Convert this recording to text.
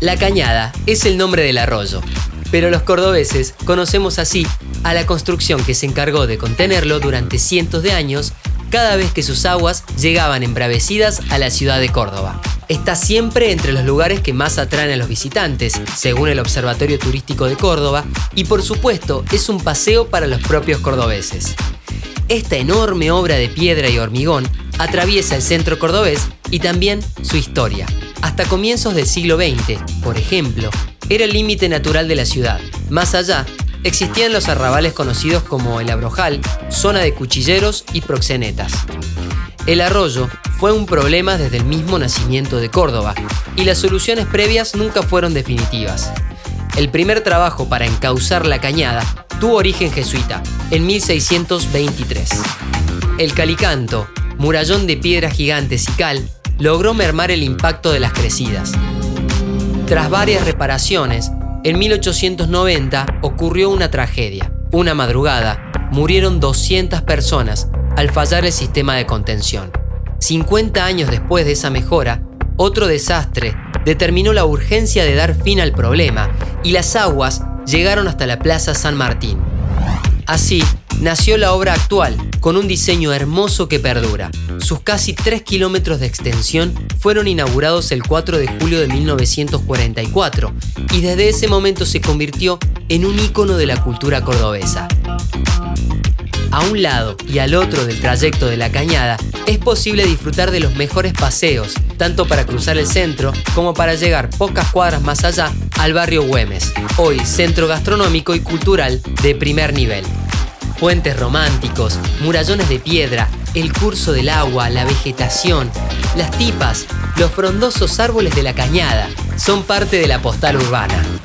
La Cañada es el nombre del arroyo, pero los cordobeses conocemos así a la construcción que se encargó de contenerlo durante cientos de años cada vez que sus aguas llegaban embravecidas a la ciudad de Córdoba. Está siempre entre los lugares que más atraen a los visitantes, según el Observatorio Turístico de Córdoba, y por supuesto es un paseo para los propios cordobeses. Esta enorme obra de piedra y hormigón atraviesa el centro cordobés y también su historia. Hasta comienzos del siglo XX, por ejemplo, era el límite natural de la ciudad. Más allá, existían los arrabales conocidos como el Abrojal, zona de cuchilleros y proxenetas. El arroyo fue un problema desde el mismo nacimiento de Córdoba y las soluciones previas nunca fueron definitivas. El primer trabajo para encauzar la cañada tuvo origen jesuita, en 1623. El calicanto, murallón de piedras gigantes y cal, logró mermar el impacto de las crecidas. Tras varias reparaciones, en 1890 ocurrió una tragedia. Una madrugada, murieron 200 personas al fallar el sistema de contención. 50 años después de esa mejora, otro desastre determinó la urgencia de dar fin al problema y las aguas llegaron hasta la Plaza San Martín. Así, nació la obra actual, con un diseño hermoso que perdura. Sus casi 3 kilómetros de extensión fueron inaugurados el 4 de julio de 1944 y desde ese momento se convirtió en un ícono de la cultura cordobesa. A un lado y al otro del trayecto de la cañada es posible disfrutar de los mejores paseos, tanto para cruzar el centro como para llegar pocas cuadras más allá al barrio Güemes, hoy centro gastronómico y cultural de primer nivel. Puentes románticos, murallones de piedra, el curso del agua, la vegetación, las tipas, los frondosos árboles de la cañada, son parte de la postal urbana.